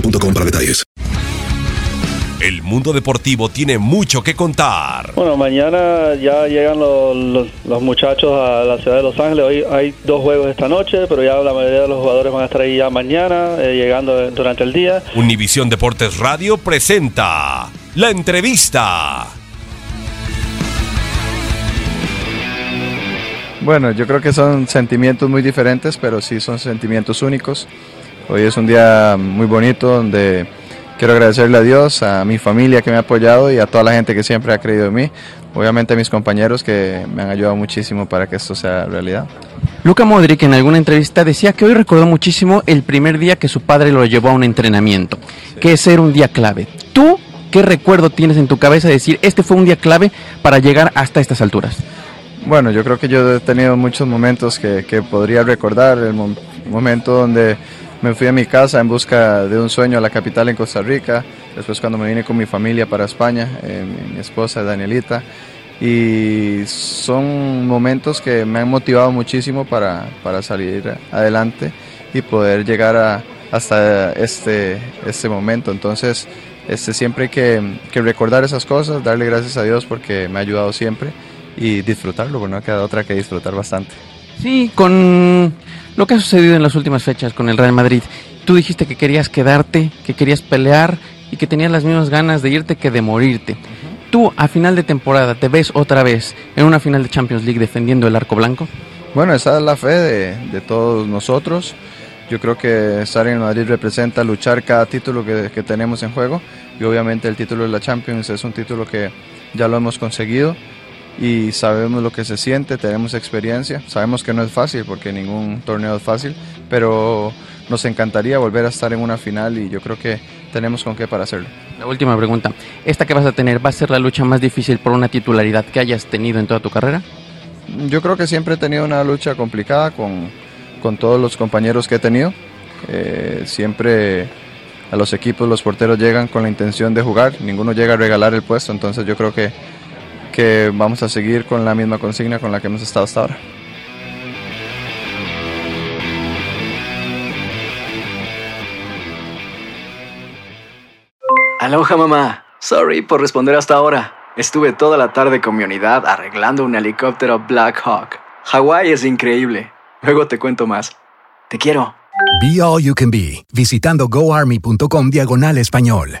boostmobile.com para detalles. El mundo deportivo tiene mucho que contar. Bueno, mañana ya llegan los, los- los muchachos a la ciudad de Los Ángeles. Hoy hay dos juegos esta noche, pero ya la mayoría de los jugadores van a estar ahí ya mañana, eh, llegando durante el día. Univisión Deportes Radio presenta la entrevista. Bueno, yo creo que son sentimientos muy diferentes, pero sí son sentimientos únicos. Hoy es un día muy bonito donde quiero agradecerle a Dios, a mi familia que me ha apoyado y a toda la gente que siempre ha creído en mí. Obviamente a mis compañeros que me han ayudado muchísimo para que esto sea realidad. Luka Modric en alguna entrevista decía que hoy recordó muchísimo el primer día que su padre lo llevó a un entrenamiento, que ese era un día clave. ¿Tú qué recuerdo tienes en tu cabeza de decir este fue un día clave para llegar hasta estas alturas? Bueno, yo creo que yo he tenido muchos momentos que, que podría recordar. El mo- momento donde me fui a mi casa en busca de un sueño a la capital en Costa Rica. Después cuando me vine con mi familia para España, eh, mi, esposa Danielita. Y son momentos que me han motivado muchísimo para, para salir adelante y poder llegar a, hasta este, este momento. Entonces, este, siempre hay que, que recordar esas cosas, darle gracias a Dios porque me ha ayudado siempre y disfrutarlo, porque no queda otra que disfrutar bastante. Sí, con lo que ha sucedido en las últimas fechas con el Real Madrid. Tú dijiste que querías quedarte, que querías pelear y que tenías las mismas ganas de irte que de morirte. Tú a final de temporada te ves otra vez en una final de Champions League defendiendo el arco blanco. Bueno, esa es la fe de, de todos nosotros. Yo creo que estar en Madrid representa luchar cada título que, que tenemos en juego y obviamente el título de la Champions es un título que ya lo hemos conseguido y sabemos lo que se siente, tenemos experiencia, sabemos que no es fácil porque ningún torneo es fácil, pero nos encantaría volver a estar en una final y yo creo que tenemos con qué para hacerlo. La última pregunta. ¿Esta que vas a tener va a ser la lucha más difícil por una titularidad que hayas tenido en toda tu carrera? Yo creo que siempre he tenido una lucha complicada con, con todos los compañeros que he tenido. Eh, siempre a los equipos los porteros llegan con la intención de jugar, ninguno llega a regalar el puesto, entonces yo creo que, que vamos a seguir con la misma consigna con la que hemos estado hasta ahora. Aloha mamá. Sorry por responder hasta ahora. Estuve toda la tarde con mi unidad arreglando un helicóptero Black Hawk. Hawái es increíble. Luego te cuento más. Te quiero. Be All You Can Be, visitando goarmy.com diagonal español.